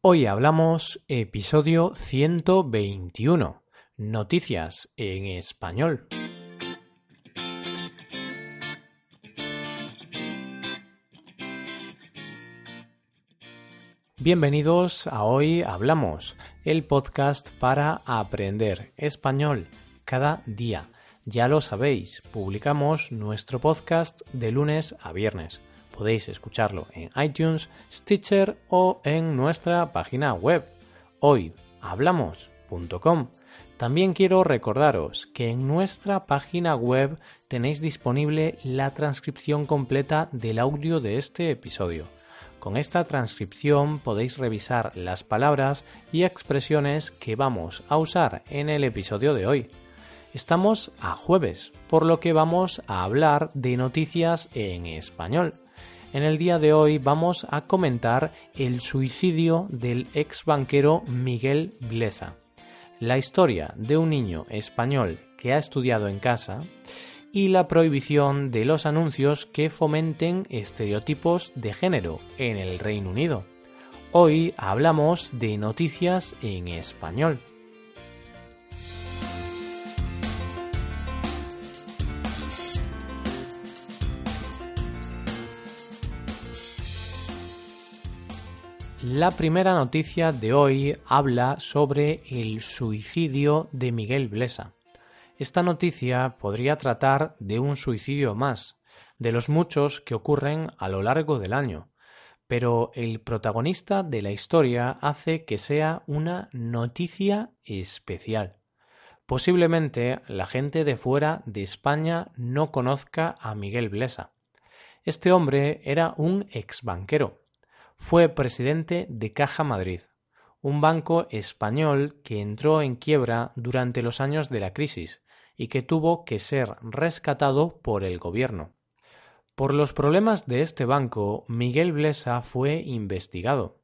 Hoy hablamos episodio 121, noticias en español. Bienvenidos a Hoy Hablamos, el podcast para aprender español cada día. Ya lo sabéis, publicamos nuestro podcast de lunes a viernes. Podéis escucharlo en iTunes, Stitcher o en nuestra página web hoyhablamos.com. También quiero recordaros que en nuestra página web tenéis disponible la transcripción completa del audio de este episodio. Con esta transcripción podéis revisar las palabras y expresiones que vamos a usar en el episodio de hoy. Estamos a jueves, por lo que vamos a hablar de noticias en español. En el día de hoy vamos a comentar el suicidio del ex banquero Miguel Blesa, la historia de un niño español que ha estudiado en casa y la prohibición de los anuncios que fomenten estereotipos de género en el Reino Unido. Hoy hablamos de noticias en español. La primera noticia de hoy habla sobre el suicidio de Miguel Blesa. Esta noticia podría tratar de un suicidio más, de los muchos que ocurren a lo largo del año, pero el protagonista de la historia hace que sea una noticia especial. Posiblemente la gente de fuera de España no conozca a Miguel Blesa. Este hombre era un ex banquero fue presidente de Caja Madrid, un banco español que entró en quiebra durante los años de la crisis y que tuvo que ser rescatado por el gobierno. Por los problemas de este banco, Miguel Blesa fue investigado.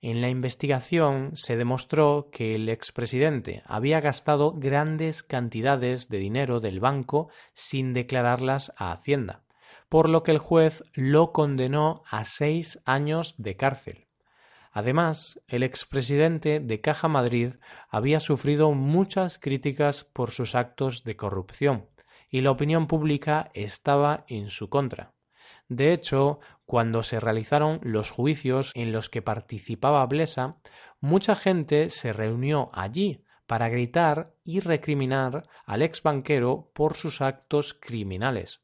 En la investigación se demostró que el expresidente había gastado grandes cantidades de dinero del banco sin declararlas a Hacienda por lo que el juez lo condenó a seis años de cárcel. Además, el expresidente de Caja Madrid había sufrido muchas críticas por sus actos de corrupción, y la opinión pública estaba en su contra. De hecho, cuando se realizaron los juicios en los que participaba Blesa, mucha gente se reunió allí para gritar y recriminar al ex banquero por sus actos criminales.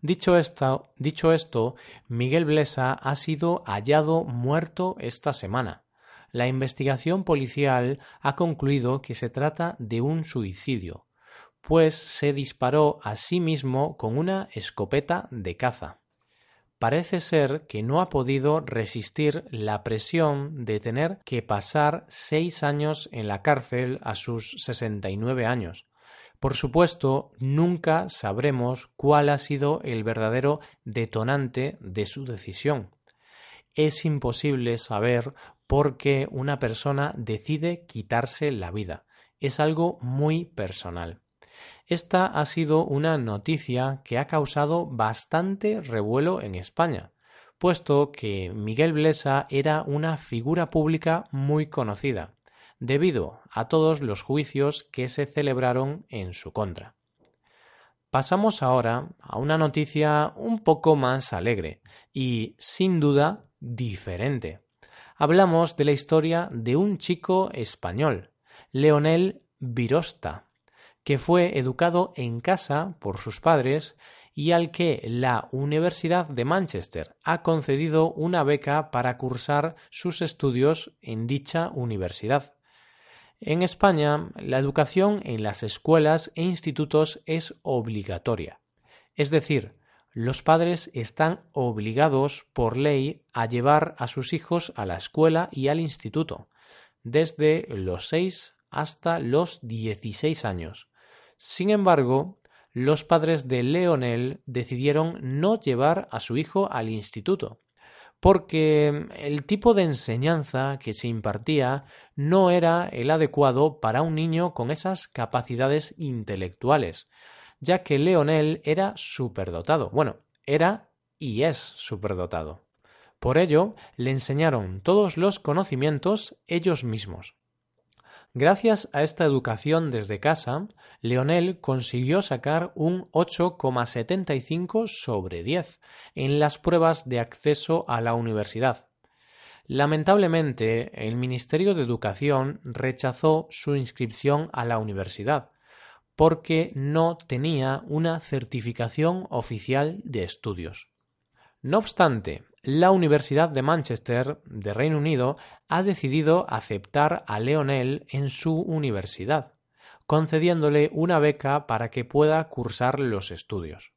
Dicho esto, Miguel Blesa ha sido hallado muerto esta semana. La investigación policial ha concluido que se trata de un suicidio, pues se disparó a sí mismo con una escopeta de caza. Parece ser que no ha podido resistir la presión de tener que pasar seis años en la cárcel a sus sesenta y nueve años, por supuesto, nunca sabremos cuál ha sido el verdadero detonante de su decisión. Es imposible saber por qué una persona decide quitarse la vida. Es algo muy personal. Esta ha sido una noticia que ha causado bastante revuelo en España, puesto que Miguel Blesa era una figura pública muy conocida debido a todos los juicios que se celebraron en su contra. Pasamos ahora a una noticia un poco más alegre y, sin duda, diferente. Hablamos de la historia de un chico español, Leonel Virosta, que fue educado en casa por sus padres y al que la Universidad de Manchester ha concedido una beca para cursar sus estudios en dicha universidad. En España, la educación en las escuelas e institutos es obligatoria. Es decir, los padres están obligados por ley a llevar a sus hijos a la escuela y al instituto, desde los 6 hasta los 16 años. Sin embargo, los padres de Leonel decidieron no llevar a su hijo al instituto, porque el tipo de enseñanza que se impartía no era el adecuado para un niño con esas capacidades intelectuales, ya que Leonel era superdotado. Bueno, era y es superdotado. Por ello, le enseñaron todos los conocimientos ellos mismos. Gracias a esta educación desde casa, Leonel consiguió sacar un 8,75 sobre 10 en las pruebas de acceso a la universidad. Lamentablemente, el Ministerio de Educación rechazó su inscripción a la universidad porque no tenía una certificación oficial de estudios. No obstante, la Universidad de Manchester de Reino Unido ha decidido aceptar a Leonel en su universidad, concediéndole una beca para que pueda cursar los estudios.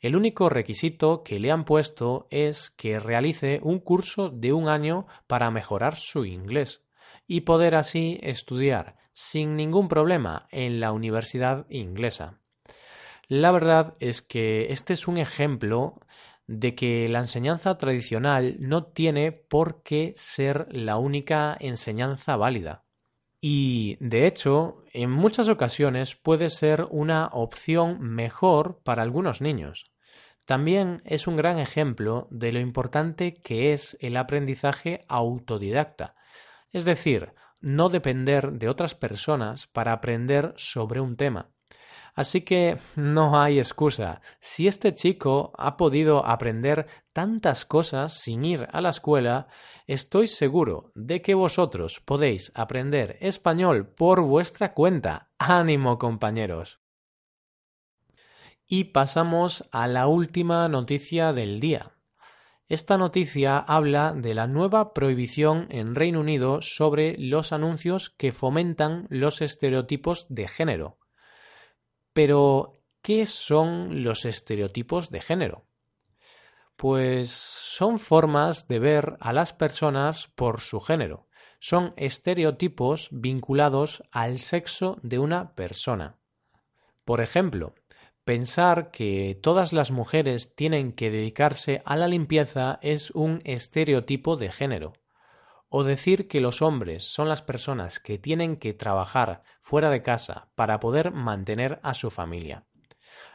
El único requisito que le han puesto es que realice un curso de un año para mejorar su inglés y poder así estudiar sin ningún problema en la universidad inglesa. La verdad es que este es un ejemplo de que la enseñanza tradicional no tiene por qué ser la única enseñanza válida. Y, de hecho, en muchas ocasiones puede ser una opción mejor para algunos niños. También es un gran ejemplo de lo importante que es el aprendizaje autodidacta, es decir, no depender de otras personas para aprender sobre un tema. Así que no hay excusa. Si este chico ha podido aprender tantas cosas sin ir a la escuela, estoy seguro de que vosotros podéis aprender español por vuestra cuenta. ánimo compañeros. Y pasamos a la última noticia del día. Esta noticia habla de la nueva prohibición en Reino Unido sobre los anuncios que fomentan los estereotipos de género. Pero, ¿qué son los estereotipos de género? Pues son formas de ver a las personas por su género. Son estereotipos vinculados al sexo de una persona. Por ejemplo, pensar que todas las mujeres tienen que dedicarse a la limpieza es un estereotipo de género o decir que los hombres son las personas que tienen que trabajar fuera de casa para poder mantener a su familia.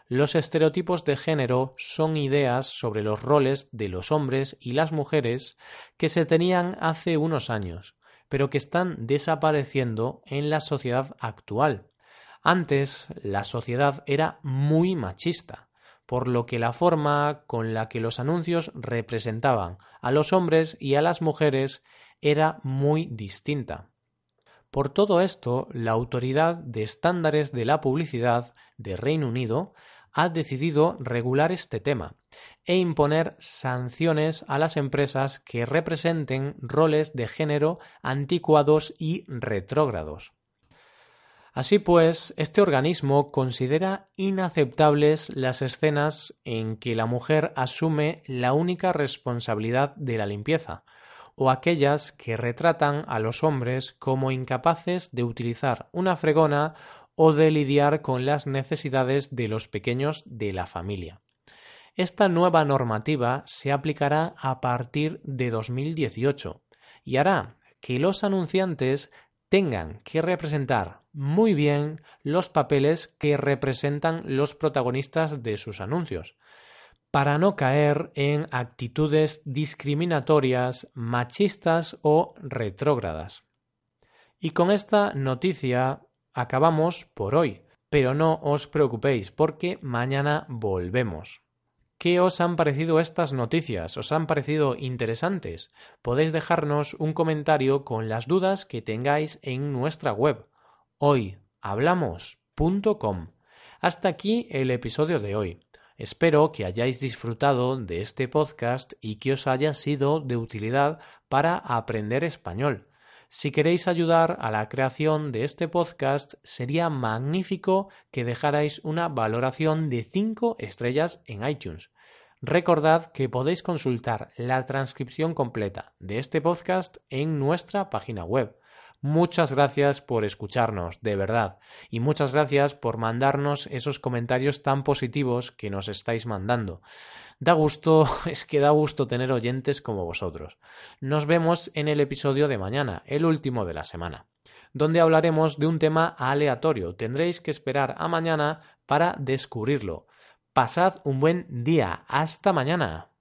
Los estereotipos de género son ideas sobre los roles de los hombres y las mujeres que se tenían hace unos años, pero que están desapareciendo en la sociedad actual. Antes la sociedad era muy machista, por lo que la forma con la que los anuncios representaban a los hombres y a las mujeres era muy distinta. Por todo esto, la Autoridad de Estándares de la Publicidad de Reino Unido ha decidido regular este tema e imponer sanciones a las empresas que representen roles de género anticuados y retrógrados. Así pues, este organismo considera inaceptables las escenas en que la mujer asume la única responsabilidad de la limpieza, o aquellas que retratan a los hombres como incapaces de utilizar una fregona o de lidiar con las necesidades de los pequeños de la familia. Esta nueva normativa se aplicará a partir de 2018 y hará que los anunciantes tengan que representar muy bien los papeles que representan los protagonistas de sus anuncios, para no caer en actitudes discriminatorias, machistas o retrógradas. Y con esta noticia acabamos por hoy, pero no os preocupéis porque mañana volvemos. ¿Qué os han parecido estas noticias? ¿Os han parecido interesantes? Podéis dejarnos un comentario con las dudas que tengáis en nuestra web hoyhablamos.com. Hasta aquí el episodio de hoy. Espero que hayáis disfrutado de este podcast y que os haya sido de utilidad para aprender español. Si queréis ayudar a la creación de este podcast, sería magnífico que dejarais una valoración de 5 estrellas en iTunes. Recordad que podéis consultar la transcripción completa de este podcast en nuestra página web Muchas gracias por escucharnos, de verdad. Y muchas gracias por mandarnos esos comentarios tan positivos que nos estáis mandando. Da gusto, es que da gusto tener oyentes como vosotros. Nos vemos en el episodio de mañana, el último de la semana, donde hablaremos de un tema aleatorio. Tendréis que esperar a mañana para descubrirlo. Pasad un buen día. Hasta mañana.